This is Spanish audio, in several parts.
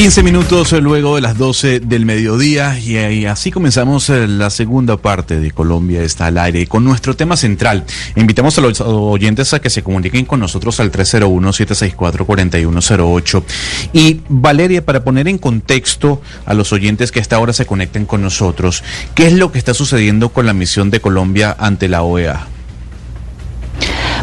15 minutos luego de las 12 del mediodía y así comenzamos eh, la segunda parte de Colombia está al aire con nuestro tema central. Invitamos a los oyentes a que se comuniquen con nosotros al 301-764-4108. Y Valeria, para poner en contexto a los oyentes que a esta hora se conecten con nosotros, ¿qué es lo que está sucediendo con la misión de Colombia ante la OEA?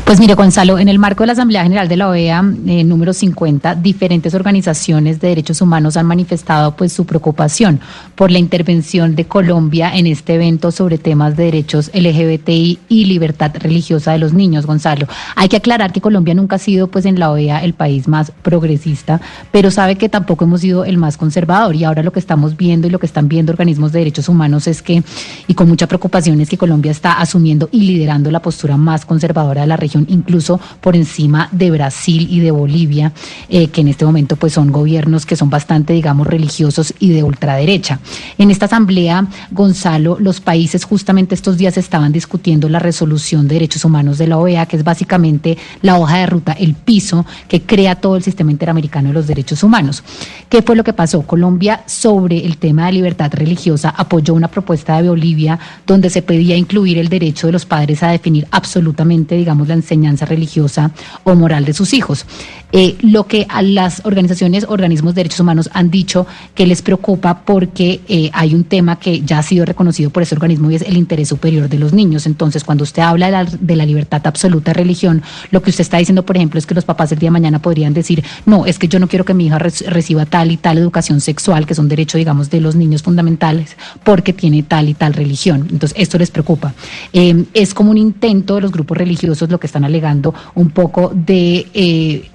Pues mire, Gonzalo, en el marco de la Asamblea General de la OEA, eh, número 50, diferentes organizaciones de derechos humanos han manifestado pues su preocupación por la intervención de Colombia en este evento sobre temas de derechos LGBTI y libertad religiosa de los niños, Gonzalo. Hay que aclarar que Colombia nunca ha sido pues en la OEA el país más progresista, pero sabe que tampoco hemos sido el más conservador y ahora lo que estamos viendo y lo que están viendo organismos de derechos humanos es que, y con mucha preocupación, es que Colombia está asumiendo y liderando la postura más conservadora de la región incluso por encima de Brasil y de Bolivia, eh, que en este momento pues son gobiernos que son bastante, digamos, religiosos y de ultraderecha. En esta asamblea, Gonzalo, los países justamente estos días estaban discutiendo la resolución de derechos humanos de la OEA, que es básicamente la hoja de ruta, el piso que crea todo el sistema interamericano de los derechos humanos. ¿Qué fue lo que pasó? Colombia sobre el tema de libertad religiosa apoyó una propuesta de Bolivia donde se pedía incluir el derecho de los padres a definir absolutamente, digamos, la enseñanza religiosa o moral de sus hijos. Eh, lo que a las organizaciones, organismos de derechos humanos han dicho que les preocupa porque eh, hay un tema que ya ha sido reconocido por ese organismo y es el interés superior de los niños. Entonces, cuando usted habla de la, libertad absoluta de religión, lo que usted está diciendo, por ejemplo, es que los papás el día de mañana podrían decir, no, es que yo no quiero que mi hija reciba tal y tal educación sexual, que son derechos, digamos, de los niños fundamentales, porque tiene tal y tal religión. Entonces, esto les preocupa. Eh, es como un intento de los grupos religiosos, lo que están alegando, un poco de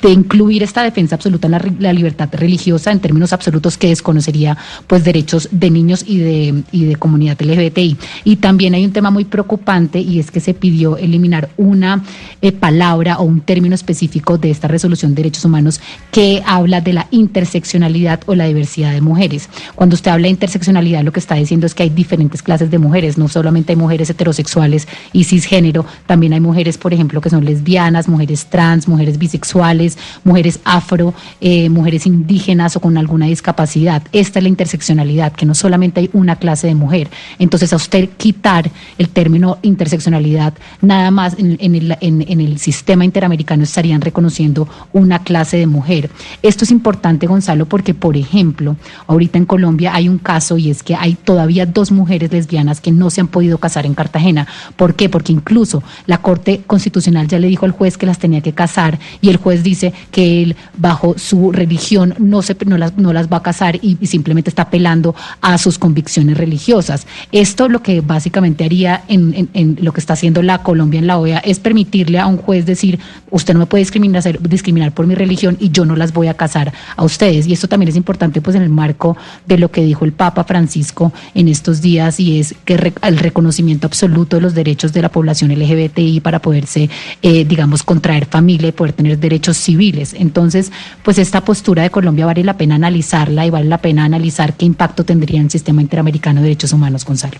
de incluir esta defensa absoluta en la, libertad religiosa en términos absolutos que desconocería pues derechos de niños y de, y de comunidad LGBTI. Y también hay un tema muy preocupante y es que se pidió eliminar una eh, palabra o un término específico de esta resolución de derechos humanos que habla de la interseccionalidad o la diversidad de mujeres. Cuando usted habla de interseccionalidad lo que está diciendo es que hay diferentes clases de mujeres, no solamente hay mujeres heterosexuales y cisgénero, también hay mujeres, por ejemplo, que son lesbianas, mujeres trans, mujeres bisexuales, mujeres, afro, eh, mujeres indígenas o con alguna discapacidad. Esta es la interseccionalidad, que no solamente hay una clase de mujer. Entonces, a usted quitar el término interseccionalidad, nada más en, el, en el sistema interamericano estarían reconociendo una clase de mujer. Esto es importante, Gonzalo, porque, por ejemplo, ahorita en Colombia hay un caso y es que hay todavía dos mujeres lesbianas que no se han podido casar en Cartagena. ¿Por qué? Porque incluso la Corte Constitucional ya le dijo al juez que las tenía que casar y el juez dice dice que él, bajo su religión, no, se, no, las, no las va a casar y, simplemente está apelando a sus convicciones religiosas. Esto lo que básicamente haría en, lo que está haciendo la Colombia en la OEA es permitirle a un juez decir, usted no me puede discriminar, discriminar por mi religión y yo no las voy a casar a ustedes. Y esto también es importante pues en el marco de lo que dijo el Papa Francisco en estos días y es que el reconocimiento absoluto de los derechos de la población LGBTI para poderse, eh, digamos, contraer familia y poder tener derechos civiles. Entonces, pues esta postura de Colombia vale la pena analizarla y vale la pena analizar qué impacto tendría en el sistema interamericano de derechos humanos, Gonzalo.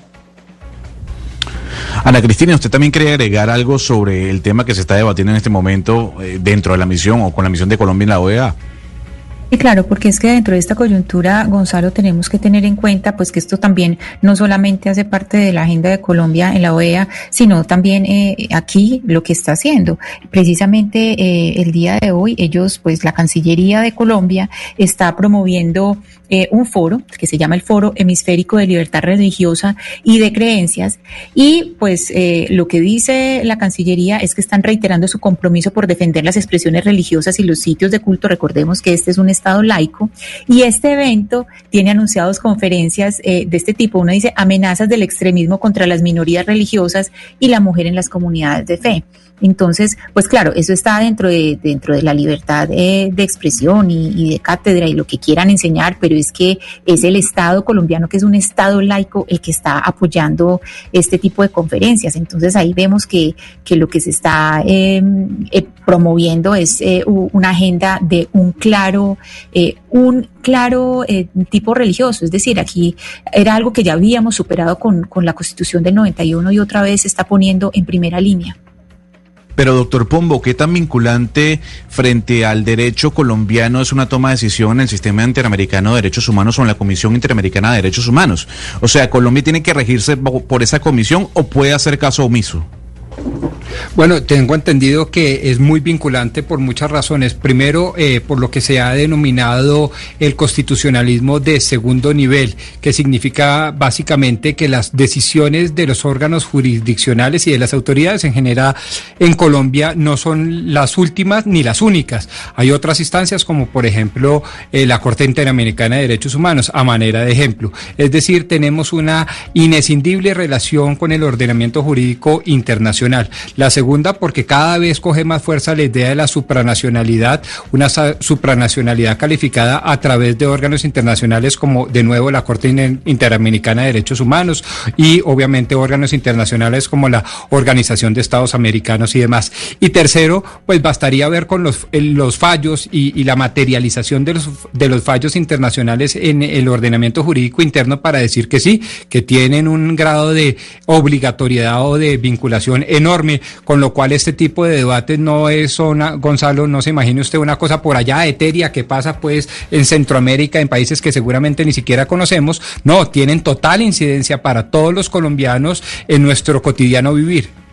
Ana Cristina, ¿usted también quiere agregar algo sobre el tema que se está debatiendo en este momento eh, dentro de la misión o con la misión de Colombia en la OEA? Sí, claro, porque es que dentro de esta coyuntura, Gonzalo, tenemos que tener en cuenta pues que esto también no solamente hace parte de la agenda de Colombia en la OEA, sino también eh, aquí lo que está haciendo. Precisamente eh, el día de hoy, ellos, pues la Cancillería de Colombia está promoviendo eh, un foro que se llama el Foro Hemisférico de Libertad Religiosa y de Creencias. Y pues lo que dice la Cancillería es que están reiterando su compromiso por defender las expresiones religiosas y los sitios de culto. Recordemos que este es un Estado laico. Y este evento tiene anunciados conferencias de este tipo. Uno dice amenazas del extremismo contra las minorías religiosas y la mujer en las comunidades de fe. Entonces, pues claro, eso está dentro de, dentro de la libertad de, expresión y, de cátedra y lo que quieran enseñar, pero es que es el Estado colombiano, que es un Estado laico, el que está apoyando este tipo de conferencias. Entonces ahí vemos que, que lo que se está em, eh, promoviendo es eh, una agenda de un claro, eh, un claro tipo religioso. Es decir, aquí era algo que ya habíamos superado con, con la Constitución del 91 y otra vez se está poniendo en primera línea. Pero, doctor Pombo, ¿qué tan vinculante frente al derecho colombiano es una toma de decisión en el sistema interamericano de derechos humanos o en la Comisión Interamericana de Derechos Humanos? O sea, ¿Colombia tiene que regirse por esa comisión o puede hacer caso omiso? Bueno, tengo entendido que es muy vinculante por muchas razones. Primero, eh, por lo que se ha denominado el constitucionalismo de segundo nivel, que significa básicamente que las decisiones de los órganos jurisdiccionales y de las autoridades en general en Colombia no son las últimas ni las únicas. Hay otras instancias como por ejemplo eh, la Corte Interamericana de Derechos Humanos, a manera de ejemplo. Es decir, tenemos una inescindible relación con el ordenamiento jurídico internacional. Segunda, porque cada vez coge más fuerza la idea de la supranacionalidad, una supranacionalidad calificada a través de órganos internacionales como de nuevo la Corte Interamericana de Derechos Humanos y obviamente órganos internacionales como la Organización de Estados Americanos y demás. Y tercero, pues bastaría ver con los, los fallos y, la materialización de los, de los fallos internacionales en el ordenamiento jurídico interno para decir que sí, que tienen un grado de obligatoriedad o de vinculación enorme con lo cual este tipo de debates no es zona, Gonzalo, no se imagine usted una cosa por allá etérea que pasa pues en Centroamérica, en países que seguramente ni siquiera conocemos, no, tienen total incidencia para todos los colombianos en nuestro cotidiano vivir.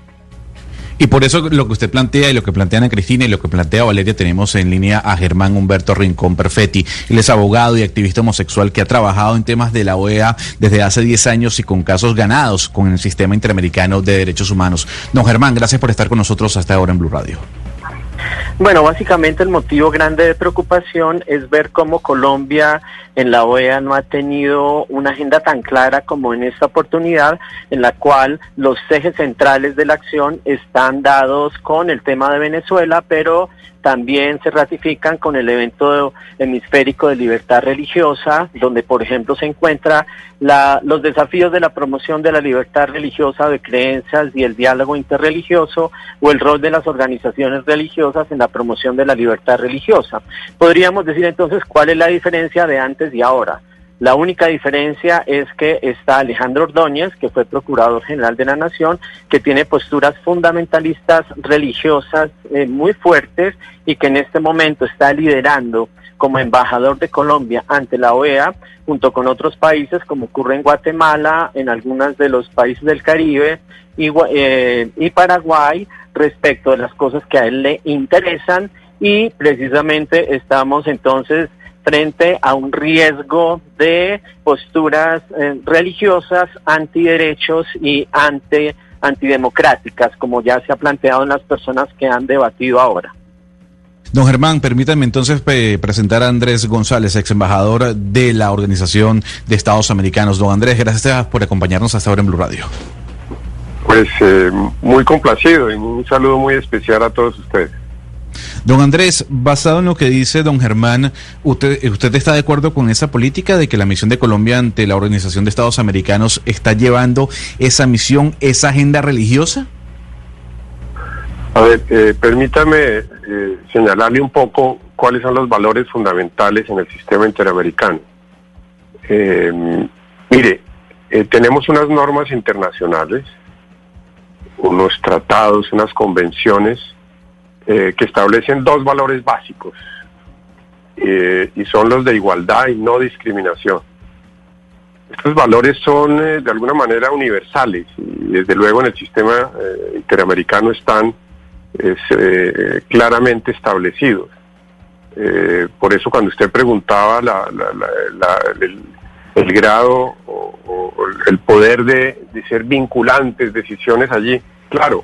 Y por eso lo que usted plantea y lo que plantea Ana Cristina y lo que plantea Valeria, tenemos en línea a Germán Humberto Rincón Perfetti. Él es abogado y activista homosexual que ha trabajado en temas de la OEA desde hace 10 años y con casos ganados con el sistema interamericano de derechos humanos. Don Germán, gracias por estar con nosotros hasta ahora en Blue Radio. Bueno, básicamente el motivo grande de preocupación es ver cómo Colombia en la OEA no ha tenido una agenda tan clara como en esta oportunidad, en la cual los ejes centrales de la acción están dados con el tema de Venezuela, pero también se ratifican con el evento hemisférico de libertad religiosa, donde por ejemplo se encuentra los desafíos de la promoción de la libertad religiosa de creencias y el diálogo interreligioso o el rol de las organizaciones religiosas en la promoción de la libertad religiosa. Podríamos decir entonces cuál es la diferencia de antes y ahora. La única diferencia es que está Alejandro Ordóñez, que fue Procurador General de la Nación, que tiene posturas fundamentalistas religiosas eh, muy fuertes y que en este momento está liderando como embajador de Colombia ante la OEA, junto con otros países, como ocurre en Guatemala, en algunos de los países del Caribe y, eh, y Paraguay, respecto de las cosas que a él le interesan y precisamente estamos entonces frente a un riesgo de posturas eh, religiosas, antiderechos y anti, antidemocráticas, como ya se ha planteado en las personas que han debatido ahora. Don Germán, permítanme entonces presentar a Andrés González, ex embajador de la Organización de Estados Americanos. Don Andrés, gracias por acompañarnos hasta ahora en Blue Radio. Pues eh, muy complacido y un saludo muy especial a todos ustedes. Don Andrés, basado en lo que dice don Germán, ¿usted, ¿usted está de acuerdo con esa política de que la misión de Colombia ante la Organización de Estados Americanos está llevando esa misión, esa agenda religiosa? A ver, eh, permítame eh, señalarle un poco cuáles son los valores fundamentales en el sistema interamericano. Eh, mire, tenemos unas normas internacionales, unos tratados, unas convenciones eh, que establecen dos valores básicos eh, y son los de igualdad y no discriminación. Estos valores son eh, de alguna manera universales y desde luego en el sistema interamericano están claramente establecidos. por eso cuando usted preguntaba el, grado o, el poder de, ser vinculantes decisiones allí, claro,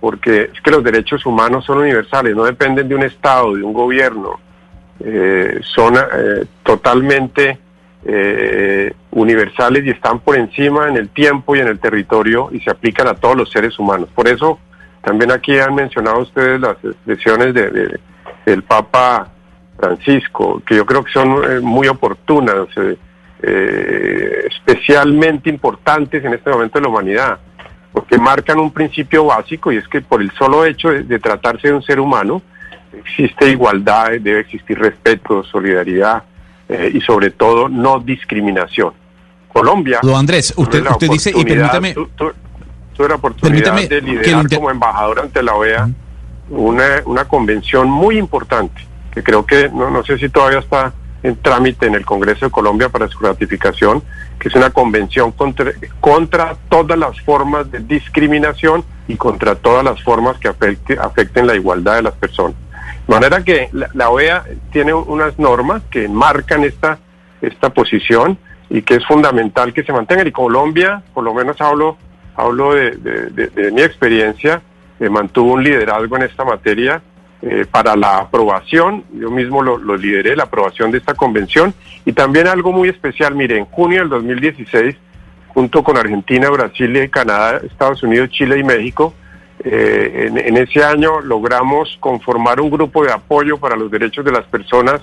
porque es que los derechos humanos son universales, no dependen de un Estado, de un gobierno, eh, son eh, totalmente eh, universales y están por encima en el tiempo y en el territorio y se aplican a todos los seres humanos. Por eso también aquí han mencionado ustedes las expresiones de, del Papa Francisco, que yo creo que son muy oportunas, especialmente importantes en este momento de la humanidad porque marcan un principio básico y es que por el solo hecho de, tratarse de un ser humano, existe igualdad, debe existir respeto, solidaridad eh, y sobre todo no discriminación. Colombia. Don Andrés, usted, usted dice, y permítame. Tuve la oportunidad de liderar como embajador ante la OEA una, una convención muy importante, que creo que, no, no sé si todavía está en trámite en el Congreso de Colombia para su ratificación, que es una convención contra, contra todas las formas de discriminación y contra todas las formas que afecten la igualdad de las personas. De manera que la, OEA tiene unas normas que marcan esta, esta posición y que es fundamental que se mantengan. Y Colombia, por lo menos hablo, hablo de, mi experiencia, eh, mantuvo un liderazgo en esta materia eh, para la aprobación, yo mismo lo, lideré, la aprobación de esta convención, y también algo muy especial, mire, en junio del 2016, junto con Argentina, Brasil, Canadá, Estados Unidos, Chile y México, eh, en, ese año logramos conformar un grupo de apoyo para los derechos de las personas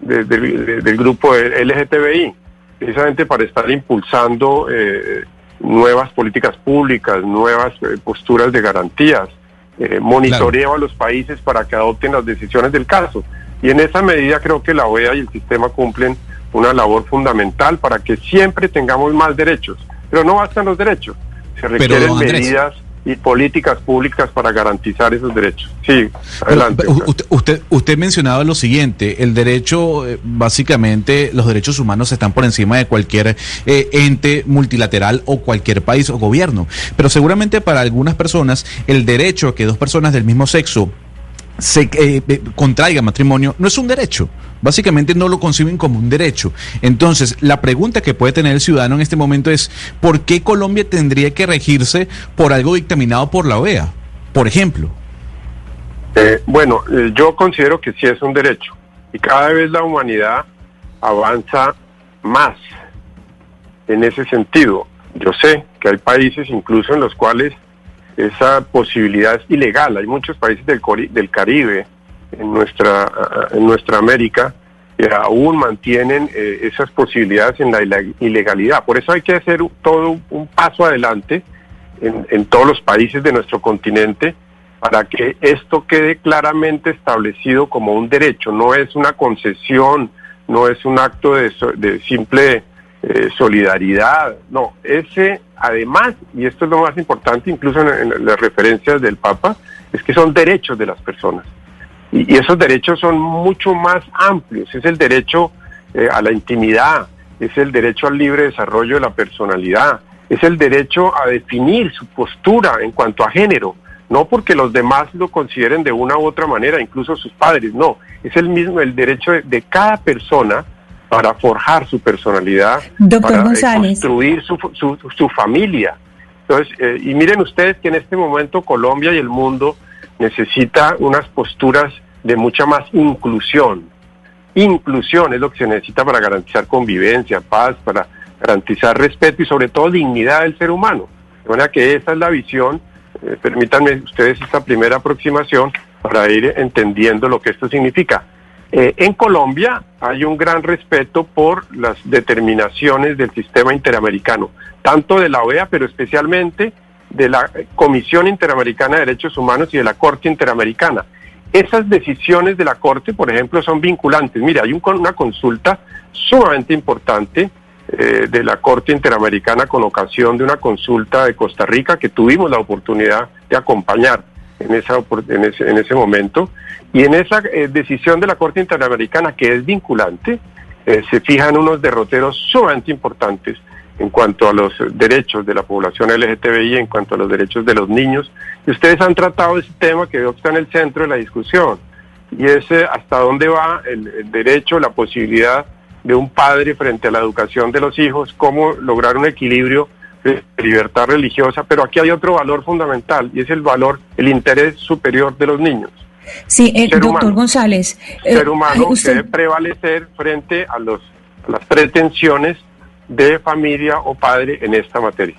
del grupo LGTBI, precisamente para estar impulsando eh, nuevas políticas públicas, nuevas posturas de garantías eh, monitoreo a los países para que adopten las decisiones del caso. Y en esa medida creo que la OEA y el sistema cumplen una labor fundamental para que siempre tengamos más derechos. Pero no bastan los derechos, se requieren medidas y políticas públicas para garantizar esos derechos. Sí, adelante. usted, usted, mencionaba lo siguiente, el derecho, eh, básicamente, los derechos humanos están por encima de cualquier eh, ente multilateral o cualquier país o gobierno. Pero seguramente para algunas personas, el derecho a que dos personas del mismo sexo se eh, eh, contraiga matrimonio no es un derecho. Básicamente no lo conciben como un derecho. Entonces, la pregunta que puede tener el ciudadano en este momento es, ¿por qué Colombia tendría que regirse por algo dictaminado por la OEA? Por ejemplo. Eh, bueno, yo considero que sí es un derecho. Y cada vez la humanidad avanza más en ese sentido. Yo sé que hay países incluso en los cuales esa posibilidad es ilegal. Hay muchos países del, del Caribe, en nuestra, en nuestra América, que aún mantienen eh, esas posibilidades en la ilegalidad. Por eso hay que hacer todo un paso adelante en, en todos los países de nuestro continente para que esto quede claramente establecido como un derecho, no es una concesión, no es un acto de, de simple eh, solidaridad, no, ese además, y esto es lo más importante, incluso en, las referencias del Papa, es que son derechos de las personas. Y, esos derechos son mucho más amplios. Es el derecho eh, a la intimidad, es el derecho al libre desarrollo de la personalidad, es el derecho a definir su postura en cuanto a género, no porque los demás lo consideren de una u otra manera, incluso sus padres, no, es el mismo el derecho de cada persona para forjar su personalidad, para eh, construir su, su, familia. Entonces, eh, y miren ustedes que en este momento Colombia y el mundo necesita unas posturas de mucha más inclusión. Inclusión es lo que se necesita para garantizar convivencia, paz, para garantizar respeto y sobre todo dignidad del ser humano. De manera que esa es la visión, eh, permítanme ustedes esta primera aproximación para ir entendiendo lo que esto significa. Eh, en Colombia hay un gran respeto por las determinaciones del sistema interamericano, tanto de la OEA, pero especialmente de la Comisión Interamericana de Derechos Humanos y de la Corte Interamericana. Esas decisiones de la Corte, por ejemplo, son vinculantes. Mira, hay una consulta sumamente importante eh, de la Corte Interamericana con ocasión de una consulta de Costa Rica que tuvimos la oportunidad de acompañar en, ese, en ese momento. Y en esa eh, decisión de la Corte Interamericana, que es vinculante, eh, se fijan unos derroteros sumamente importantes en cuanto a los derechos de la población LGTBI, en cuanto a los derechos de los niños. Y ustedes han tratado ese tema que está en el centro de la discusión. Y es hasta dónde va el derecho, la posibilidad de un padre frente a la educación de los hijos, cómo lograr un equilibrio de libertad religiosa, pero aquí hay otro valor fundamental y es el valor, el interés superior de los niños. Sí, el doctor González. ser humano debe prevalecer frente a, los, a las pretensiones de familia o padre en esta materia.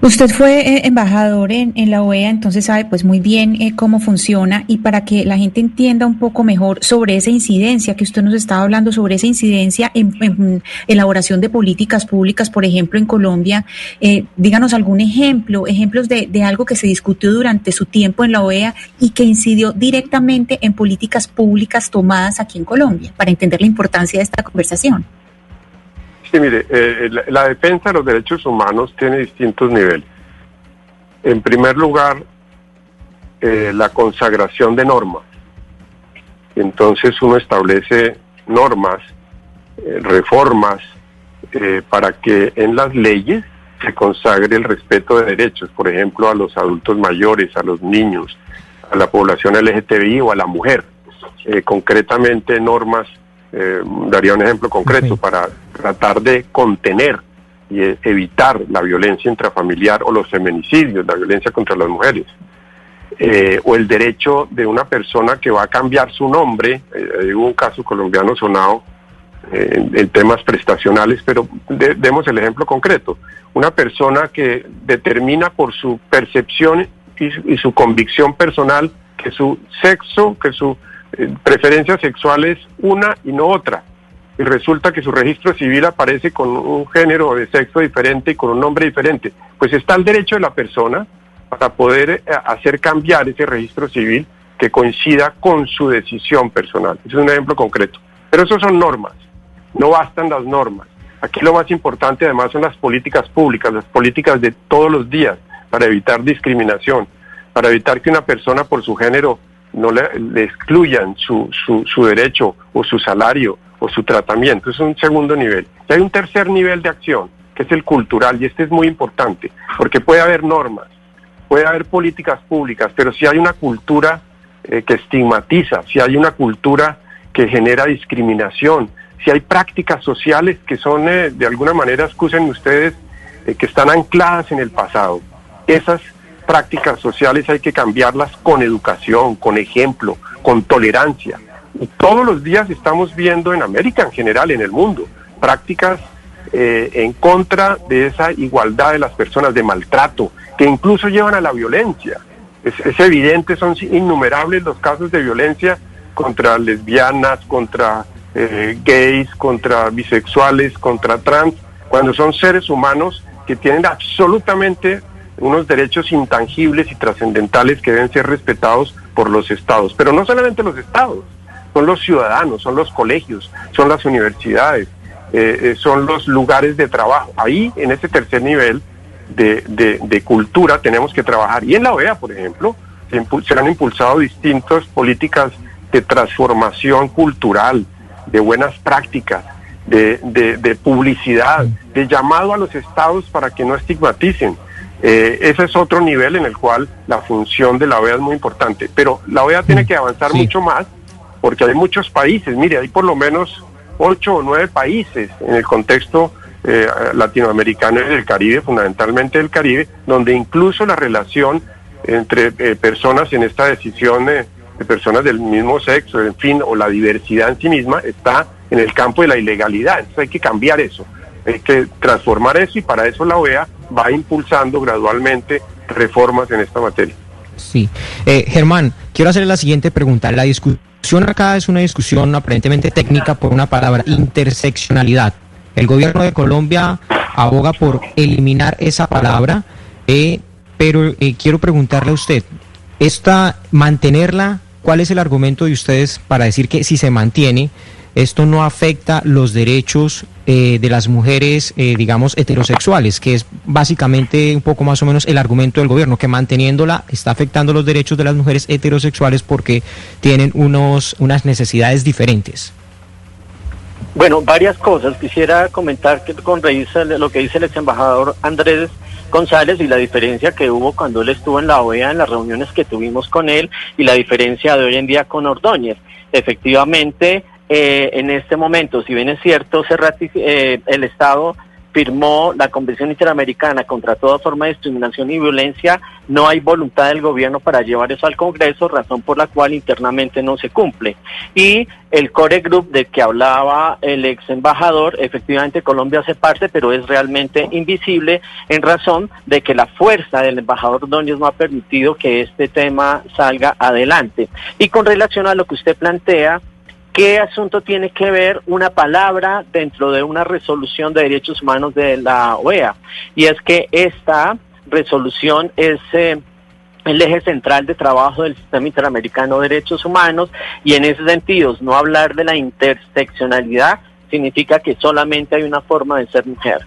Usted fue eh, embajador en, la OEA, entonces sabe pues muy bien eh, cómo funciona y para que la gente entienda un poco mejor sobre esa incidencia que usted nos estaba hablando, sobre esa incidencia en, elaboración de políticas públicas, por ejemplo, en Colombia, eh, díganos algún ejemplo, ejemplos de, de algo que se discutió durante su tiempo en la OEA y que incidió directamente en políticas públicas tomadas aquí en Colombia, para entender la importancia de esta conversación. Sí, mire, eh, la, defensa de los derechos humanos tiene distintos niveles. En primer lugar, eh, la consagración de normas. Entonces uno establece normas, eh, reformas, para que en las leyes se consagre el respeto de derechos, por ejemplo, a los adultos mayores, a los niños, a la población LGTBI o a la mujer. concretamente normas eh, daría un ejemplo concreto para tratar de contener y e, evitar la violencia intrafamiliar o los feminicidios, la violencia contra las mujeres. Eh, o el derecho de una persona que va a cambiar su nombre, eh, hubo un caso colombiano sonado en temas prestacionales, pero demos el ejemplo concreto. Una persona que determina por su percepción y, y su convicción personal que su sexo, que su eh, preferencias sexuales una y no otra. Y resulta que su registro civil aparece con un género de sexo diferente y con un nombre diferente. Pues está el derecho de la persona para poder eh, hacer cambiar ese registro civil que coincida con su decisión personal. es un ejemplo concreto. Pero eso son normas, no bastan las normas. Aquí lo más importante además son las políticas públicas, las políticas de todos los días para evitar discriminación, para evitar que una persona por su género no le, excluyan su, su, su, derecho o su salario o su tratamiento. Es un segundo nivel. Y hay un tercer nivel de acción, que es el cultural, y este es muy importante, porque puede haber normas, puede haber políticas públicas, pero si hay una cultura eh, que estigmatiza, si hay una cultura que genera discriminación, si hay prácticas sociales que son, eh, de alguna manera, excusen ustedes, eh, que están ancladas en el pasado, esas prácticas sociales hay que cambiarlas con educación, con ejemplo, con tolerancia. Y todos los días estamos viendo en América en general, en el mundo, prácticas eh, en contra de esa igualdad de las personas, de maltrato, que incluso llevan a la violencia. Es, evidente, son innumerables los casos de violencia contra lesbianas, contra eh, gays, contra bisexuales, contra trans, cuando son seres humanos que tienen absolutamente unos derechos intangibles y trascendentales que deben ser respetados por los estados. Pero no solamente los estados, son los ciudadanos, son los colegios, son las universidades, eh, eh, son los lugares de trabajo. Ahí, en ese tercer nivel de, cultura, tenemos que trabajar. Y en la OEA, por ejemplo, se, han impulsado distintas políticas de transformación cultural, de buenas prácticas, de, de publicidad, de llamado a los estados para que no estigmaticen eh, ese es otro nivel en el cual la función de la OEA es muy importante. Pero la OEA tiene que avanzar mucho más porque hay muchos países, mire, hay por lo menos ocho o nueve países en el contexto eh, latinoamericano y del Caribe, fundamentalmente del Caribe, donde incluso la relación entre eh, personas en esta decisión de personas del mismo sexo, en fin, o la diversidad en sí misma, está en el campo de la ilegalidad. Entonces hay que cambiar eso, hay que transformar eso y para eso la OEA va impulsando gradualmente reformas en esta materia. Sí. Eh, Germán, quiero hacerle la siguiente pregunta. La discusión acá es una discusión aparentemente técnica por una palabra, interseccionalidad. El gobierno de Colombia aboga por eliminar esa palabra, eh, pero eh, quiero preguntarle a usted, ¿esta mantenerla? ¿Cuál es el argumento de ustedes para decir que si se mantiene, esto no afecta los derechos eh, de las mujeres, eh, digamos, heterosexuales, que es básicamente un poco más o menos el argumento del gobierno, que manteniéndola está afectando los derechos de las mujeres heterosexuales porque tienen unos, unas necesidades diferentes. Bueno, varias cosas. Quisiera comentar que con lo que dice el ex embajador Andrés González y la diferencia que hubo cuando él estuvo en la OEA, en las reuniones que tuvimos con él, y la diferencia de hoy en día con Ordóñez. Efectivamente, eh, en este momento, si bien es cierto, se eh, el Estado firmó la Convención Interamericana contra toda forma de discriminación y violencia, no hay voluntad del gobierno para llevar eso al Congreso, razón por la cual internamente no se cumple. Y el Core Group de que hablaba el ex embajador, efectivamente Colombia hace parte, pero es realmente invisible en razón de que la fuerza del embajador Ordóñez no ha permitido que este tema salga adelante. Y con relación a lo que usted plantea, ¿Qué asunto tiene que ver una palabra dentro de una resolución de derechos humanos de la OEA? Y es que esta resolución es eh, el eje central de trabajo del Sistema Interamericano de Derechos Humanos y en ese sentido, no hablar de la interseccionalidad significa que solamente hay una forma de ser mujer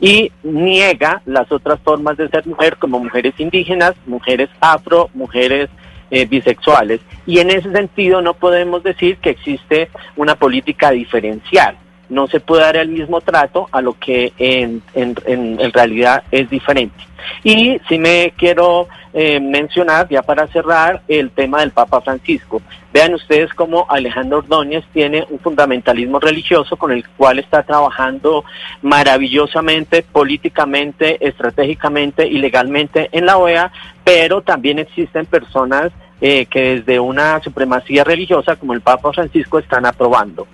y niega las otras formas de ser mujer como mujeres indígenas, mujeres afro, mujeres eh, bisexuales. Y en ese sentido no podemos decir que existe una política diferencial. No se puede dar el mismo trato a lo que en, en, en, realidad es diferente. Y si me quiero eh, mencionar, ya para cerrar, el tema del Papa Francisco. Vean ustedes cómo Alejandro Ordóñez tiene un fundamentalismo religioso con el cual está trabajando maravillosamente, políticamente, estratégicamente y legalmente en la OEA, pero también existen personas eh, que desde una supremacía religiosa como el Papa Francisco están aprobando.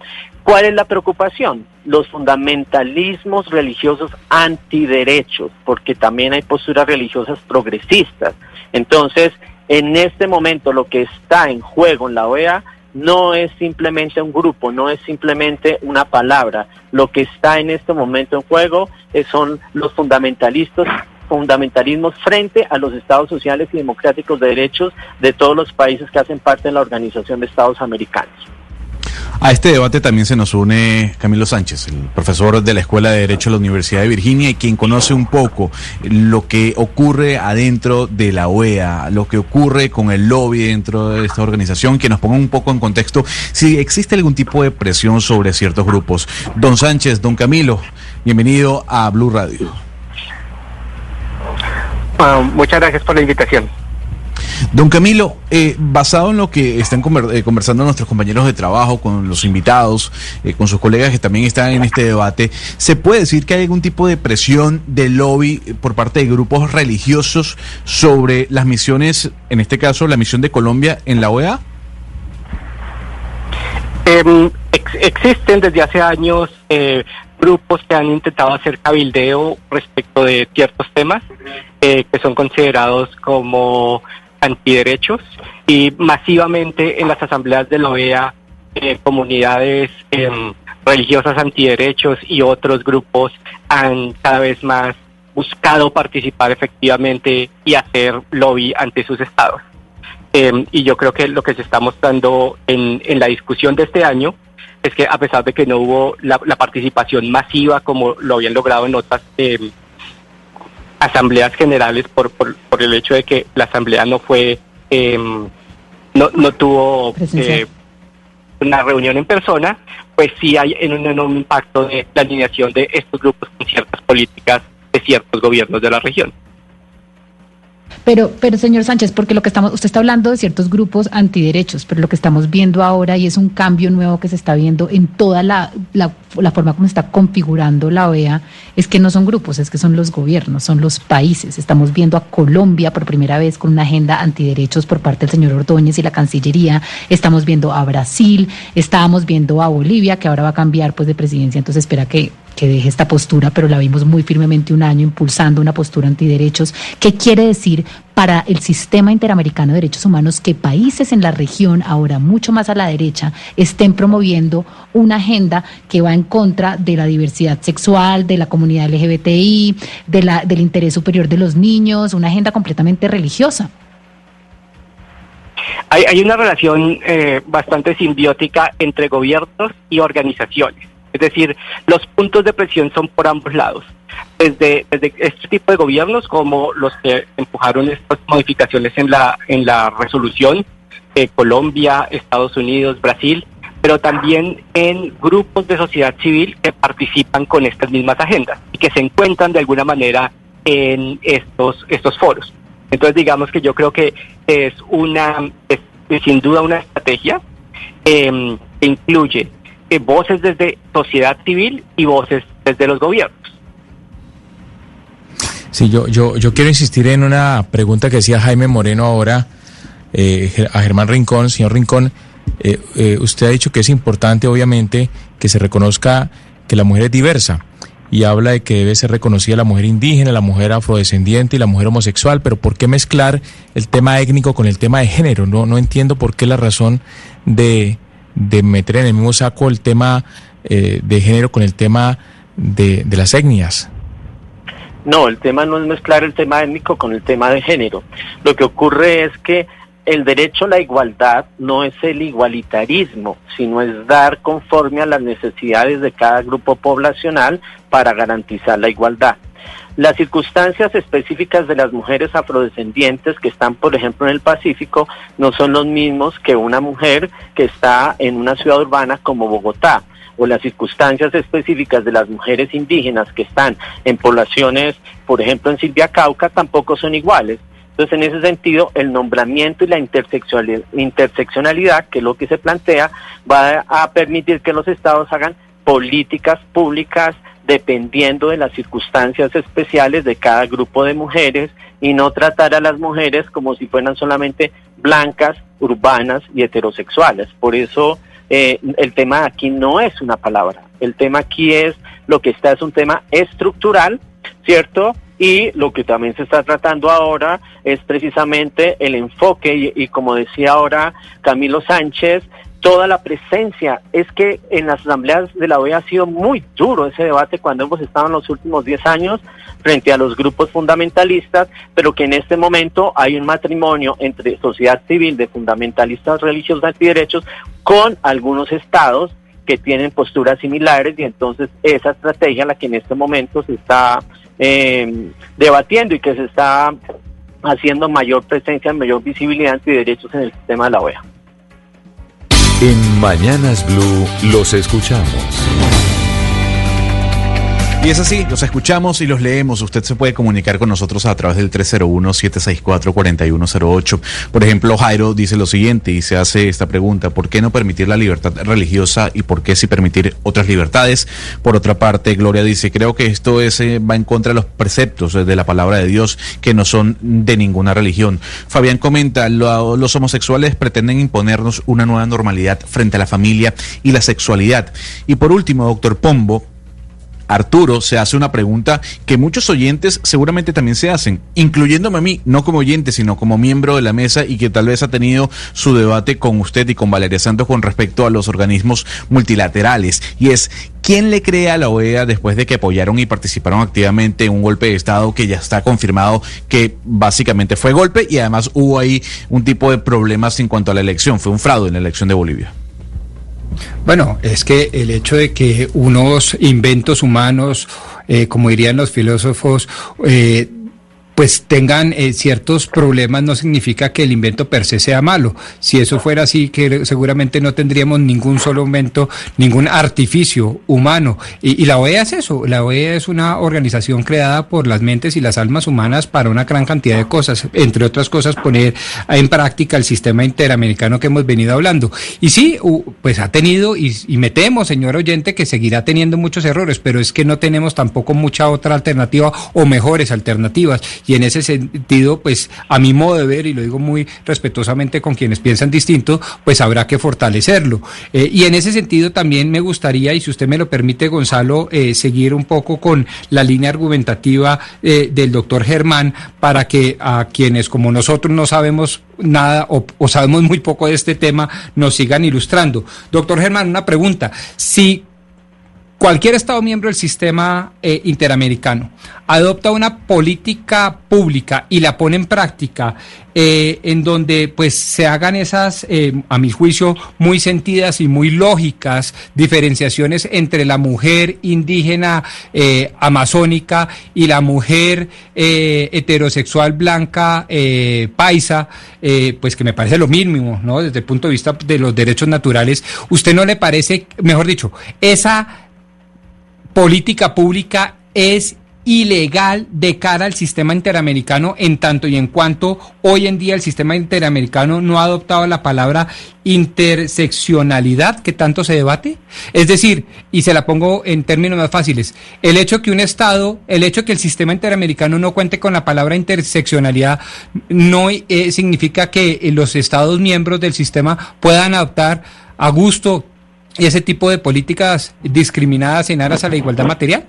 ¿Cuál es la preocupación? Los fundamentalismos religiosos antiderechos, porque también hay posturas religiosas progresistas. Entonces, en este momento lo que está en juego en la OEA no es simplemente un grupo, no es simplemente una palabra. Lo que está en este momento en juego son los fundamentalistas fundamentalismos frente a los estados sociales y democráticos de derechos de todos los países que hacen parte de la Organización de Estados Americanos. A este debate también se nos une Camilo Sánchez, el profesor de la Escuela de Derecho de la Universidad de Virginia y quien conoce un poco lo que ocurre adentro de la OEA, lo que ocurre con el lobby dentro de esta organización, que nos ponga un poco en contexto si existe algún tipo de presión sobre ciertos grupos. Don Sánchez, don Camilo, bienvenido a Blue Radio. Ah, muchas gracias por la invitación. Don Camilo, eh, basado en lo que están eh, conversando nuestros compañeros de trabajo, con los invitados, eh, con sus colegas que también están en este debate, ¿se puede decir que hay algún tipo de presión de lobby por parte de grupos religiosos sobre las misiones, en este caso la misión de Colombia en la OEA? Em, existen desde hace años grupos que han intentado hacer cabildeo respecto de ciertos temas eh, que son considerados como antiderechos y masivamente en las asambleas de la OEA eh, comunidades em, religiosas antiderechos y otros grupos han cada vez más buscado participar efectivamente y hacer lobby ante sus estados. Em, y yo creo que lo que se está mostrando en, en la discusión de este año es que a pesar de que no hubo la, participación masiva como lo habían logrado en otras eh, asambleas generales por, por, el hecho de que la asamblea no fue, em, no, no tuvo eh, una reunión en persona, pues sí hay en un enorme impacto de la alineación de estos grupos con ciertas políticas de ciertos gobiernos de la región. Pero, pero señor Sánchez, porque lo que estamos, usted está hablando de ciertos grupos antiderechos, pero lo que estamos viendo ahora y es un cambio nuevo que se está viendo en toda la, la, forma como está configurando la OEA, es que no son grupos, es que son los gobiernos, son los países. Estamos viendo a Colombia por primera vez con una agenda antiderechos por parte del señor Ordóñez y la Cancillería. Estamos viendo a Brasil, estábamos viendo a Bolivia, que ahora va a cambiar pues de presidencia, entonces espera que que deje esta postura, pero la vimos muy firmemente un año impulsando una postura antiderechos. ¿Qué quiere decir para el sistema interamericano de derechos humanos que países en la región, ahora mucho más a la derecha, estén promoviendo una agenda que va en contra de la diversidad sexual, de la comunidad LGBTI, de la, del interés superior de los niños, una agenda completamente religiosa? Hay, hay una relación eh, bastante simbiótica entre gobiernos y organizaciones. Es decir, los puntos de presión son por ambos lados. Desde, desde este tipo de gobiernos como los que empujaron estas modificaciones en la, en la resolución, eh, Colombia, Estados Unidos, Brasil, pero también en grupos de sociedad civil que participan con estas mismas agendas y que se encuentran de alguna manera en estos, estos foros. Entonces digamos que yo creo que es una, es, sin duda una estrategia eh, que incluye voces desde sociedad civil y voces desde los gobiernos. Sí, yo, yo, yo quiero insistir en una pregunta que decía Jaime Moreno ahora eh, a Germán Rincón. Señor Rincón, eh, eh, usted ha dicho que es importante, obviamente, que se reconozca que la mujer es diversa y habla de que debe ser reconocida la mujer indígena, la mujer afrodescendiente y la mujer homosexual, pero ¿por qué mezclar el tema étnico con el tema de género? No, no entiendo por qué la razón de, de meter en el mismo saco el tema eh, de género con el tema de, de las etnias. No, el tema no es mezclar el tema étnico con el tema de género. Lo que ocurre es que el derecho a la igualdad no es el igualitarismo, sino es dar conforme a las necesidades de cada grupo poblacional para garantizar la igualdad. Las circunstancias específicas de las mujeres afrodescendientes que están, por ejemplo, en el Pacífico, no son los mismos que una mujer que está en una ciudad urbana como Bogotá o las circunstancias específicas de las mujeres indígenas que están en poblaciones, por ejemplo, en Silvia Cauca, tampoco son iguales. Entonces, en ese sentido, el nombramiento y la interseccionalidad, que es lo que se plantea, va a permitir que los estados hagan políticas públicas dependiendo de las circunstancias especiales de cada grupo de mujeres y no tratar a las mujeres como si fueran solamente blancas, urbanas y heterosexuales. Por eso eh, el tema aquí no es una palabra, el tema aquí es lo que está es un tema estructural, ¿cierto? Y lo que también se está tratando ahora es precisamente el enfoque y, como decía ahora Camilo Sánchez, toda la presencia. Es que en las asambleas de la OEA ha sido muy duro ese debate cuando hemos estado en los últimos 10 años frente a los grupos fundamentalistas, pero que en este momento hay un matrimonio entre sociedad civil de fundamentalistas religiosos antiderechos con algunos estados que tienen posturas similares y entonces esa estrategia la que en este momento se está eh, debatiendo y que se está haciendo mayor presencia, mayor visibilidad antiderechos en el sistema de la OEA. En Mañanas Blue los escuchamos. Y es así, los escuchamos y los leemos. Usted se puede comunicar con nosotros a través del 301-764-4108. Por ejemplo, Jairo dice lo siguiente y se hace esta pregunta, ¿por qué no permitir la libertad religiosa y por qué sí permitir otras libertades? Por otra parte, Gloria dice, creo que esto es, eh, va en contra de los preceptos de la palabra de Dios que no son de ninguna religión. Fabián comenta, los homosexuales pretenden imponernos una nueva normalidad frente a la familia y la sexualidad. Y por último, doctor Pombo, Arturo se hace una pregunta que muchos oyentes seguramente también se hacen, incluyéndome a mí, no como oyente, sino como miembro de la mesa y que tal vez ha tenido su debate con usted y con Valeria Santos con respecto a los organismos multilaterales. Y es, ¿quién le cree a la OEA después de que apoyaron y participaron activamente en un golpe de Estado que ya está confirmado que básicamente fue golpe y además hubo ahí un tipo de problemas en cuanto a la elección? Fue un fraude en la elección de Bolivia. Bueno, es que el hecho de que unos inventos humanos, eh, como dirían los filósofos, eh, pues tengan eh, ciertos problemas no significa que el invento per se sea malo. Si eso fuera así, que seguramente no tendríamos ningún solo invento, ningún artificio humano. Y, la OEA es eso, la OEA es una organización creada por las mentes y las almas humanas para una gran cantidad de cosas, entre otras cosas poner en práctica el sistema interamericano que hemos venido hablando. Y sí, pues ha tenido, y, y me temo, señor oyente, que seguirá teniendo muchos errores, pero es que no tenemos tampoco mucha otra alternativa o mejores alternativas y en ese sentido, pues a mi modo de ver, y lo digo muy respetuosamente con quienes piensan distinto, pues habrá que fortalecerlo. Eh, y en ese sentido también me gustaría, y si usted me lo permite, Gonzalo, eh, seguir un poco con la línea argumentativa eh, del doctor Germán para que a quienes como nosotros no sabemos nada o, sabemos muy poco de este tema nos sigan ilustrando. Doctor Germán, una pregunta. Si cualquier Estado miembro del sistema eh, interamericano adopta una política pública y la pone en práctica eh, en donde pues se hagan esas, eh, a mi juicio, muy sentidas y muy lógicas diferenciaciones entre la mujer indígena amazónica y la mujer heterosexual blanca paisa, pues que me parece lo mínimo, ¿no? Desde el punto de vista de los derechos naturales, ¿usted no le parece, mejor dicho, esa política pública es ilegal de cara al sistema interamericano en tanto y en cuanto hoy en día el sistema interamericano no ha adoptado la palabra interseccionalidad que tanto se debate? Es decir, y se la pongo en términos más fáciles, el hecho que un Estado, el hecho que el sistema interamericano no cuente con la palabra interseccionalidad no eh, significa que los Estados miembros del sistema puedan adoptar a gusto ese tipo de políticas discriminadas en aras a la igualdad material.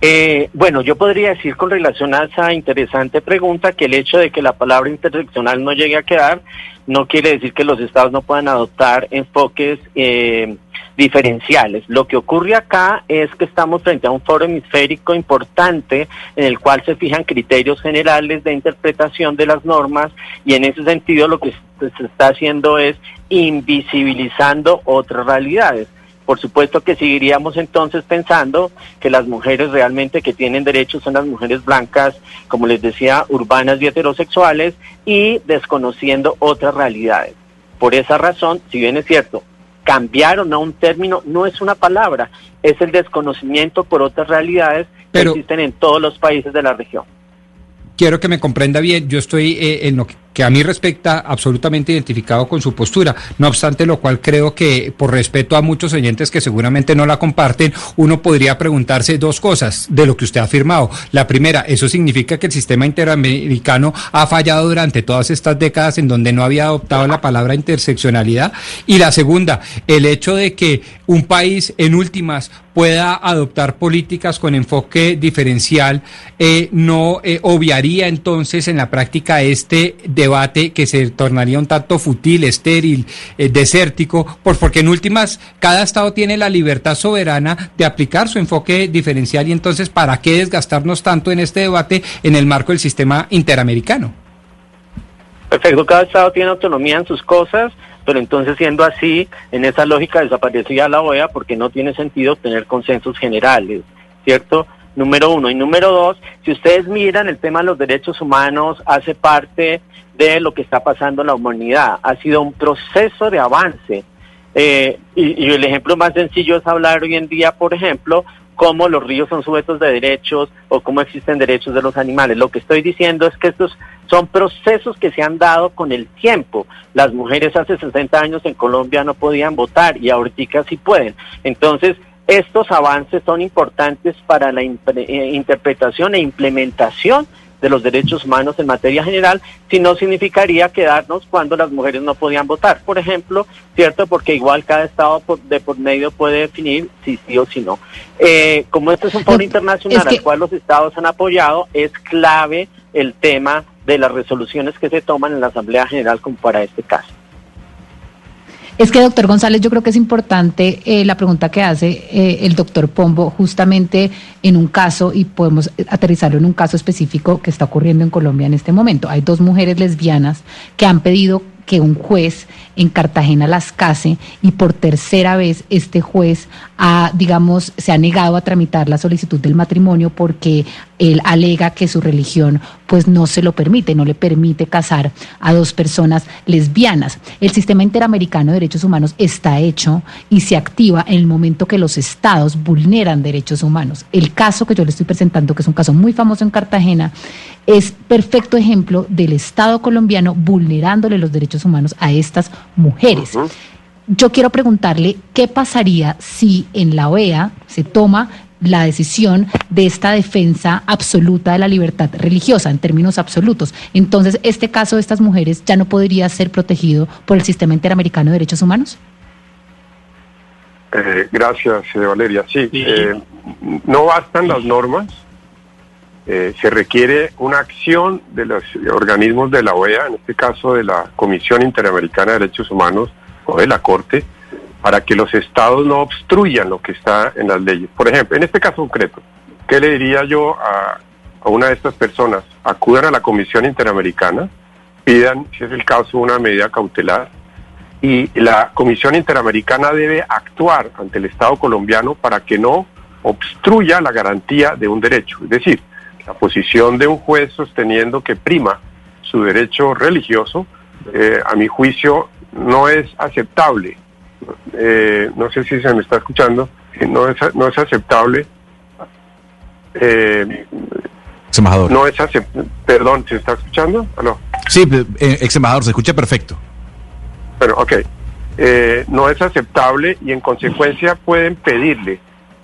Eh, bueno, yo podría decir con relación a esa interesante pregunta que el hecho de que la palabra interseccional no llegue a quedar no quiere decir que los estados no puedan adoptar enfoques eh, diferenciales. Lo que ocurre acá es que estamos frente a un foro hemisférico importante en el cual se fijan criterios generales de interpretación de las normas y en ese sentido lo que se está haciendo es invisibilizando otras realidades. Por supuesto que seguiríamos entonces pensando que las mujeres realmente que tienen derechos son las mujeres blancas, como les decía, urbanas y heterosexuales, y desconociendo otras realidades. Por esa razón, si bien es cierto, cambiaron a un término, no es una palabra, es el desconocimiento por otras realidades que existen en todos los países de la región. Quiero que me comprenda bien, yo estoy eh, en lo que que a mí respecta absolutamente identificado con su postura. No obstante lo cual creo que por respeto a muchos oyentes que seguramente no la comparten, uno podría preguntarse dos cosas de lo que usted ha afirmado. La primera, ¿eso significa que el sistema interamericano ha fallado durante todas estas décadas en donde no había adoptado la palabra interseccionalidad? Y la segunda, el hecho de que un país en últimas pueda adoptar políticas con enfoque diferencial, eh, no eh, obviaría entonces en la práctica este debate que se tornaría un tanto futil, estéril, eh, desértico, pues porque en últimas cada Estado tiene la libertad soberana de aplicar su enfoque diferencial y entonces ¿para qué desgastarnos tanto en este debate en el marco del sistema interamericano? Perfecto, cada Estado tiene autonomía en sus cosas, pero entonces siendo así, en esa lógica desaparecía la OEA porque no tiene sentido tener consensos generales, ¿cierto? Número uno. Y número dos, si ustedes miran, el tema de los derechos humanos hace parte de lo que está pasando en la humanidad. Ha sido un proceso de avance. Eh, y, el ejemplo más sencillo es hablar hoy en día, por ejemplo, cómo los ríos son sujetos de derechos o cómo existen derechos de los animales. Lo que estoy diciendo es que estos son procesos que se han dado con el tiempo. Las mujeres hace 60 años en Colombia no podían votar y ahorita sí pueden. Entonces, estos avances son importantes para la eh, interpretación e implementación de los derechos humanos en materia general, si no significaría quedarnos cuando las mujeres no podían votar, por ejemplo, ¿cierto? Porque igual cada estado de por medio puede definir si sí o si no. Eh, como este es un foro internacional al cual los estados han apoyado, es clave el tema de las resoluciones que se toman en la Asamblea General como para este caso. Es que, doctor González, yo creo que es importante eh, la pregunta que hace eh, el doctor Pombo, justamente en un caso, y podemos aterrizarlo en un caso específico que está ocurriendo en Colombia en este momento. Hay dos mujeres lesbianas que han pedido que un juez en Cartagena las case y por tercera vez este juez ha, digamos, se ha negado a tramitar la solicitud del matrimonio porque él alega que su religión pues no se lo permite, no le permite casar a dos personas lesbianas. El sistema interamericano de derechos humanos está hecho y se activa en el momento que los estados vulneran derechos humanos. El caso que yo le estoy presentando, que es un caso muy famoso en Cartagena, es perfecto ejemplo del Estado colombiano vulnerándole los derechos humanos a estas mujeres. Yo quiero preguntarle qué pasaría si en la OEA se toma la decisión de esta defensa absoluta de la libertad religiosa en términos absolutos. Entonces, ¿este caso de estas mujeres ya no podría ser protegido por el sistema interamericano de derechos humanos? Eh, gracias, eh, Valeria. Sí, eh, no bastan las normas, se requiere una acción de los organismos de la OEA, en este caso de la Comisión Interamericana de Derechos Humanos o de la Corte, para que los estados no obstruyan lo que está en las leyes. Por ejemplo, en este caso concreto, ¿qué le diría yo a, una de estas personas? Acudan a la Comisión Interamericana, pidan, si es el caso, una medida cautelar y la Comisión Interamericana debe actuar ante el Estado colombiano para que no obstruya la garantía de un derecho. Es decir, la posición de un juez sosteniendo que prima su derecho religioso, eh, a mi juicio, no es aceptable eh, no sé si se me está escuchando, no es, no es aceptable eh, Ex embajador. no es aceptable. Perdón, ¿se está escuchando? ¿Aló? Sí, eh, ex embajador, se escucha perfecto. Bueno, ok. Eh, no es aceptable y en consecuencia pueden pedirle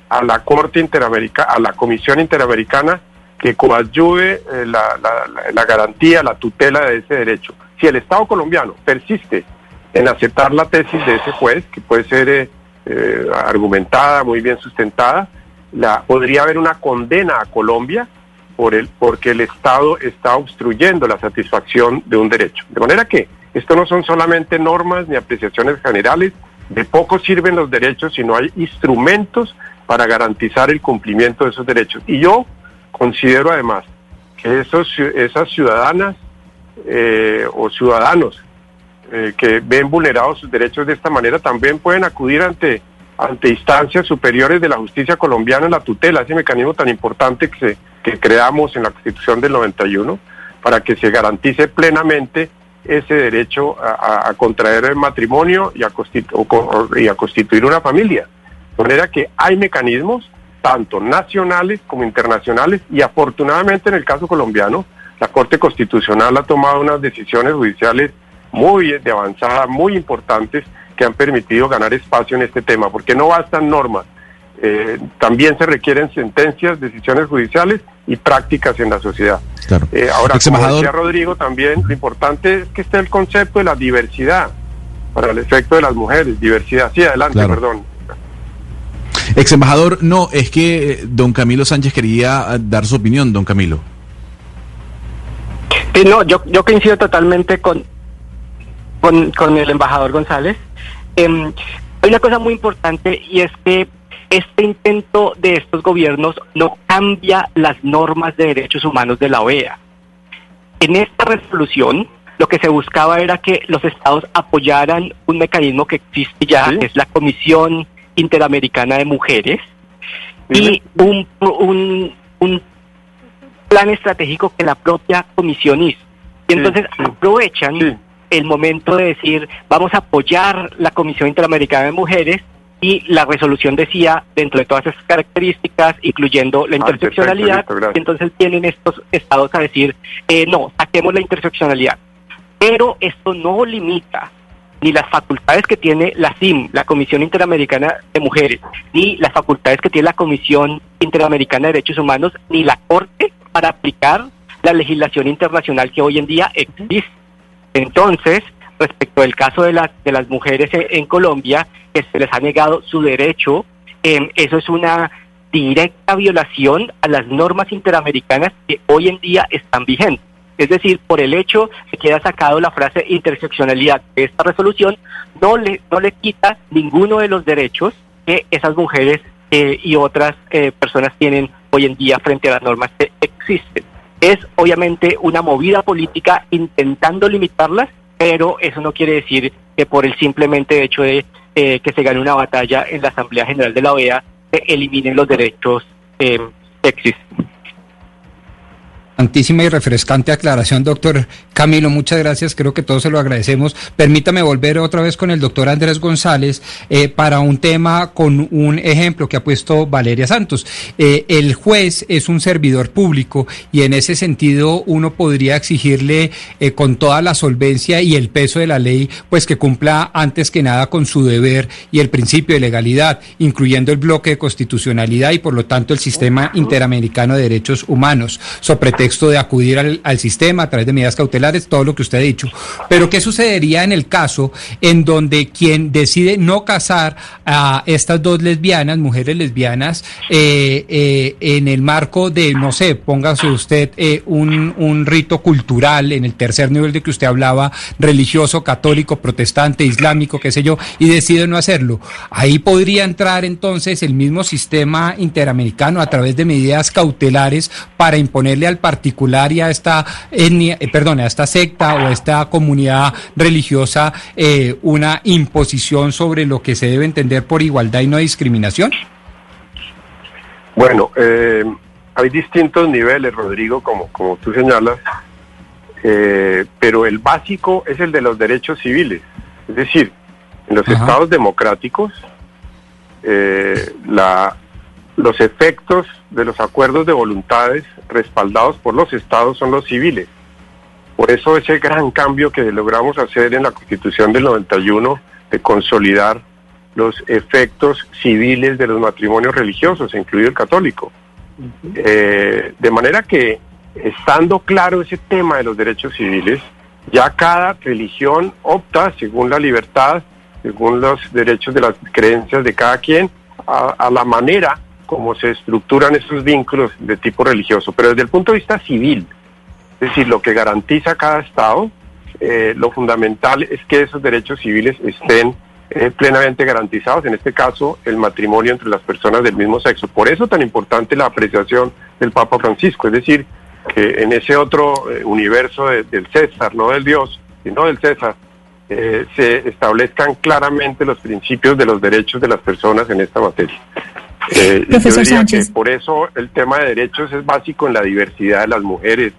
a la Corte Interamericana, a la Comisión Interamericana, que coadyuve eh, la, la- garantía, la tutela de ese derecho. Si el Estado colombiano persiste en aceptar la tesis de ese juez, que puede ser eh, eh, argumentada, muy bien sustentada, la, podría haber una condena a Colombia por el, porque el Estado está obstruyendo la satisfacción de un derecho. De manera que esto no son solamente normas ni apreciaciones generales, de poco sirven los derechos si no hay instrumentos para garantizar el cumplimiento de esos derechos. Y yo considero además que esos, esas ciudadanas eh, o ciudadanos eh, que ven vulnerados sus derechos de esta manera también pueden acudir ante ante instancias superiores de la justicia colombiana en la tutela, ese mecanismo tan importante que, se- que creamos en la Constitución del 91 para que se garantice plenamente ese derecho a, contraer el matrimonio y a, constitu- o co- o- y a constituir una familia. De manera que hay mecanismos, tanto nacionales como internacionales, y afortunadamente en el caso colombiano, la Corte Constitucional ha tomado unas decisiones judiciales muy de avanzada, muy importantes, que han permitido ganar espacio en este tema, porque no bastan normas, eh, también se requieren sentencias, decisiones judiciales y prácticas en la sociedad. Claro. Eh, ahora, como decía Rodrigo, también lo importante es que esté el concepto de la diversidad para el efecto de las mujeres. Diversidad, sí, adelante, Claro. perdón. Ex embajador, no, es que eh, don Camilo Sánchez quería eh, dar su opinión, don Camilo. Sí, no, yo, yo coincido totalmente con, con, con el embajador González. Em, hay una cosa muy importante y es que este intento de estos gobiernos no cambia las normas de derechos humanos de la OEA. En esta resolución, lo que se buscaba era que los estados apoyaran un mecanismo que existe ya, Sí. que es la Comisión Interamericana de Mujeres, y un, un, un plan estratégico que la propia comisión hizo. Y entonces sí. aprovechan Sí. el momento de decir, vamos a apoyar la Comisión Interamericana de Mujeres y la resolución decía, dentro de todas esas características, incluyendo la Ah, interseccionalidad, perfecto, entonces tienen estos estados a decir, eh, no, saquemos la interseccionalidad. Pero esto no limita ni las facultades que tiene la CIM, la Comisión Interamericana de Mujeres, ni las facultades que tiene la Comisión Interamericana de Derechos Humanos, ni la Corte para aplicar la legislación internacional que hoy en día existe. Entonces, respecto del caso de las, de las mujeres en, Colombia, que se les ha negado su derecho, em, eso es una directa violación a las normas interamericanas que hoy en día están vigentes. Es decir, por el hecho de que sacado la frase interseccionalidad de esta resolución, no le, no le quita ninguno de los derechos que esas mujeres eh, y otras eh, personas tienen hoy en día frente a las normas que existen. Es obviamente una movida política intentando limitarlas, pero eso no quiere decir que por el simplemente hecho de eh, que se gane una batalla en la Asamblea General de la OEA se eliminen los derechos eh, que existen. Y refrescante aclaración, doctor Camilo. Muchas gracias. Creo que todos se lo agradecemos. Permítame volver otra vez con el doctor Andrés González eh, para un tema con un ejemplo que ha puesto Valeria Santos. Eh, el juez es un servidor público y en ese sentido uno podría exigirle eh, con toda la solvencia y el peso de la ley, pues que cumpla antes que nada con su deber y el principio de legalidad, incluyendo el bloque de constitucionalidad y por lo tanto el sistema interamericano de derechos humanos, so pretexto de acudir al, sistema a través de medidas cautelares, todo lo que usted ha dicho. Pero ¿qué sucedería en el caso en donde quien decide no casar a estas dos lesbianas, mujeres lesbianas, eh, eh, en el marco de, no sé, póngase usted eh, un, un rito cultural en el tercer nivel de que usted hablaba, religioso, católico, protestante, islámico, qué sé yo, y decide no hacerlo? Ahí podría entrar entonces el mismo sistema interamericano a través de medidas cautelares para imponerle al particular y a esta etnia, eh, perdón, a esta secta o a esta comunidad religiosa eh, una imposición sobre lo que se debe entender por igualdad y no discriminación? Bueno, eh, hay distintos niveles, Rodrigo, como, como tú señalas, pero el básico es el de los derechos civiles. Es decir, en los Ajá. estados democráticos, eh, la, los efectos de los acuerdos de voluntades respaldados por los estados son los civiles. Por eso ese gran cambio que logramos hacer en la Constitución del 91 de consolidar los efectos civiles de los matrimonios religiosos, incluido el católico. Eh, de manera que, estando claro ese tema de los derechos civiles, ya cada religión opta, según la libertad, según los derechos de las creencias de cada quien, a, la manera como se estructuran esos vínculos de tipo religioso. Pero desde el punto de vista civil, es decir, lo que garantiza cada Estado, eh, lo fundamental es que esos derechos civiles estén eh, plenamente garantizados, en este caso el matrimonio entre las personas del mismo sexo. Por eso tan importante la apreciación del Papa Francisco, es decir, que en ese otro eh, universo del César, no del Dios, sino del César, se establezcan claramente los principios de los derechos de las personas en esta materia. Profesor Sánchez. por eso el tema de derechos es básico en la diversidad de las mujeres,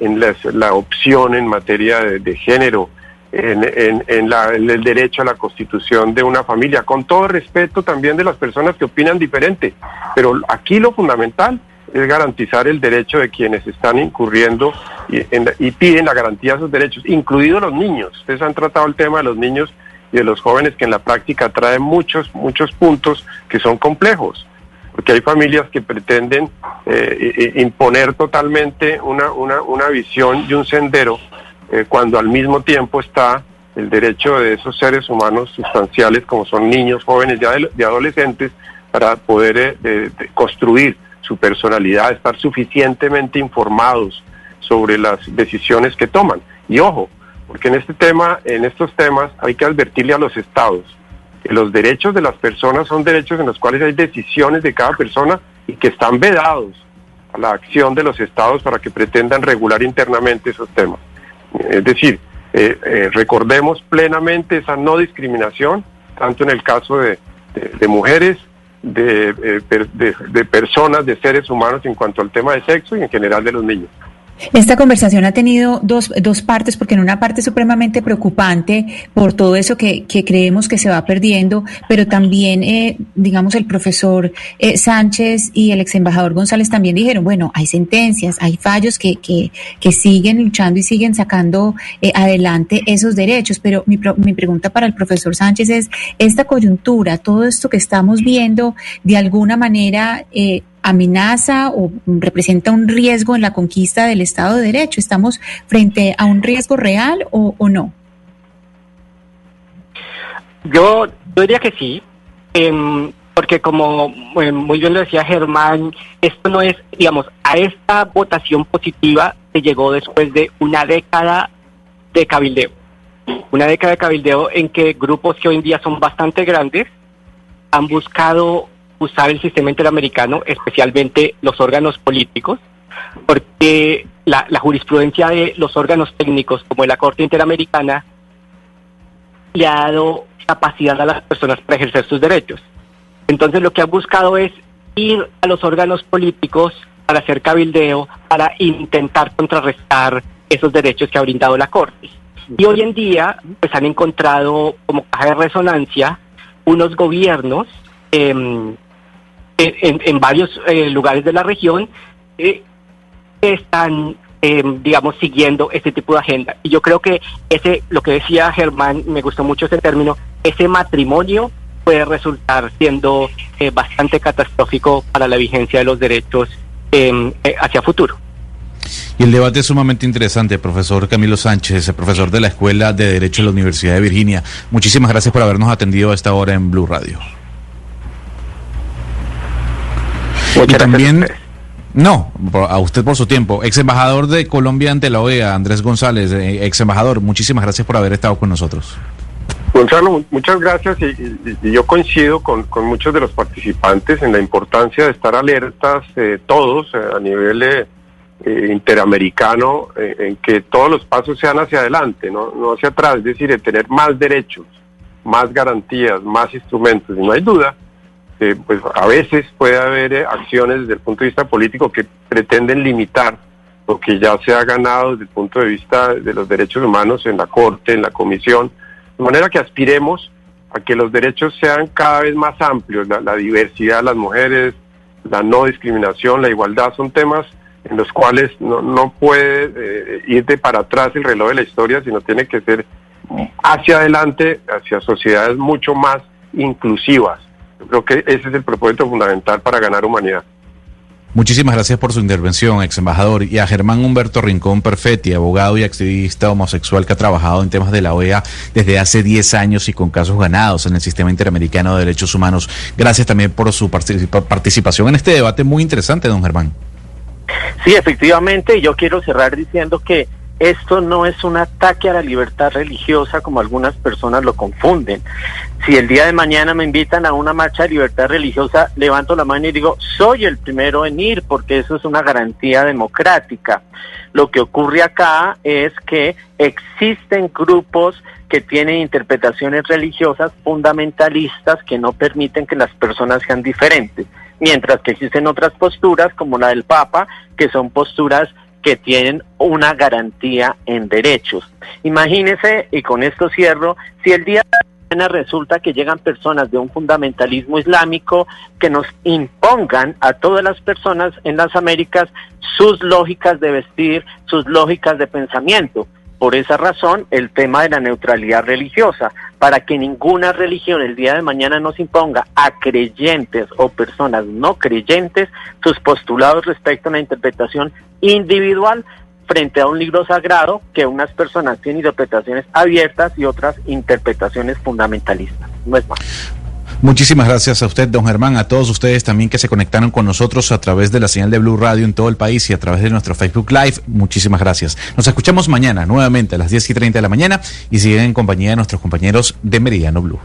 en la opción en materia de, género, en, el derecho a la constitución de una familia, con todo respeto también de las personas que opinan diferente. Pero aquí lo fundamental es garantizar el derecho de quienes están incurriendo y, y piden la garantía de sus derechos, incluidos los niños. Ustedes han tratado el tema de los niños y de los jóvenes que en la práctica traen muchos, muchos puntos que son complejos porque hay familias que pretenden eh, imponer totalmente una, una, una, visión y un sendero eh, cuando al mismo tiempo está el derecho de esos seres humanos sustanciales como son niños, jóvenes y adolescentes para poder eh, construir su personalidad, estar suficientemente informados sobre las decisiones que toman. Y ojo, porque en este tema, en estos temas hay que advertirle a los estados los derechos de las personas son derechos en los cuales hay decisiones de cada persona y que están vedados a la acción de los estados para que pretendan regular internamente esos temas. Es decir, eh, eh, recordemos plenamente esa no discriminación, tanto en el caso de, mujeres, de, eh, de, de personas, de seres humanos en cuanto al tema de sexo y en general de los niños. Esta conversación ha tenido dos, dos partes, porque en una parte supremamente preocupante por todo eso que, que creemos que se va perdiendo, pero también, eh, digamos, el profesor eh, Sánchez y el ex embajador González también dijeron, bueno, hay sentencias, hay fallos que, que, que siguen luchando y siguen sacando eh, adelante esos derechos, pero mi, mi pregunta para el profesor Sánchez es, esta coyuntura, todo esto que estamos viendo, de alguna manera, eh, amenaza o representa un riesgo en la conquista del Estado de Derecho? ¿Estamos frente a un riesgo real o, no? Yo, diría que sí, em, porque como em, muy bien lo decía Germán, esto no es, digamos, a esta votación positiva se llegó después de una década de cabildeo. Una década de cabildeo en que grupos que hoy en día son bastante grandes han buscado usar el sistema interamericano, especialmente los órganos políticos, porque la, jurisprudencia de los órganos técnicos, como la Corte Interamericana, le ha dado capacidad a las personas para ejercer sus derechos. Entonces lo que han buscado es ir a los órganos políticos para hacer cabildeo, para intentar contrarrestar esos derechos que ha brindado la Corte. Y hoy en día, pues han encontrado como caja de resonancia unos gobiernos eh, en, varios eh, lugares de la región eh, están, eh, digamos, siguiendo este tipo de agenda. Y yo creo que ese, lo que decía Germán, me gustó mucho ese término, ese matrimonio puede resultar siendo bastante catastrófico para la vigencia de los derechos hacia futuro. Y el debate es sumamente interesante, profesor Camilo Sánchez, profesor de la Escuela de Derecho de la Universidad de Virginia. Muchísimas gracias por habernos atendido a esta hora en Blue Radio. Y también, no, a usted por su tiempo. Ex embajador de Colombia ante la OEA, Andrés González, eh, ex embajador, muchísimas gracias por haber estado con nosotros. Gonzalo, muchas gracias y, yo coincido con, muchos de los participantes en la importancia de estar alertas eh, todos eh, a nivel interamericano en que todos los pasos sean hacia adelante, ¿no? no hacia atrás, es decir, de tener más derechos, más garantías, más instrumentos. Y no hay duda pues a veces puede haber eh, acciones desde el punto de vista político que pretenden limitar lo que ya se ha ganado desde el punto de vista de los derechos humanos en la Corte, en la Comisión, de manera que aspiremos a que los derechos sean cada vez más amplios, la, diversidad de las mujeres, la no discriminación, la igualdad, son temas en los cuales no, no puede eh, ir de para atrás el reloj de la historia, sino tiene que ser hacia adelante, hacia sociedades mucho más inclusivas. Yo creo que ese es el propósito fundamental para ganar humanidad. Muchísimas gracias por su intervención, ex embajador. Y a Germán Humberto Rincón Perfetti, abogado y activista homosexual que ha trabajado en temas de la OEA desde hace 10 años y con casos ganados en el sistema interamericano de derechos humanos. Gracias también por su participación en este debate muy interesante, don Germán. Sí, efectivamente, yo quiero cerrar diciendo que esto no es un ataque a la libertad religiosa como algunas personas lo confunden. Si el día de mañana me invitan a una marcha de libertad religiosa, levanto la mano y digo, soy el primero en ir porque eso es una garantía democrática. Lo que ocurre acá es que existen grupos que tienen interpretaciones religiosas fundamentalistas que no permiten que las personas sean diferentes, mientras que existen otras posturas como la del Papa, que son posturas que tienen una garantía en derechos. Imagínese, y con esto cierro, si el día de mañana resulta que llegan personas de un fundamentalismo islámico que nos impongan a todas las personas en las Américas sus lógicas de vestir, sus lógicas de pensamiento. Por esa razón, el tema de la neutralidad religiosa, para que ninguna religión el día de mañana nos imponga a creyentes o personas no creyentes sus postulados respecto a una interpretación individual frente a un libro sagrado que unas personas tienen interpretaciones abiertas y otras interpretaciones fundamentalistas. No es más. Muchísimas gracias a usted, don Germán, a todos ustedes también que se conectaron con nosotros a través de la señal de Blue Radio en todo el país y a través de nuestro Facebook Live. Muchísimas gracias. Nos escuchamos mañana nuevamente a las 10 y 30 de la mañana y siguen en compañía de nuestros compañeros de Meridiano Blue.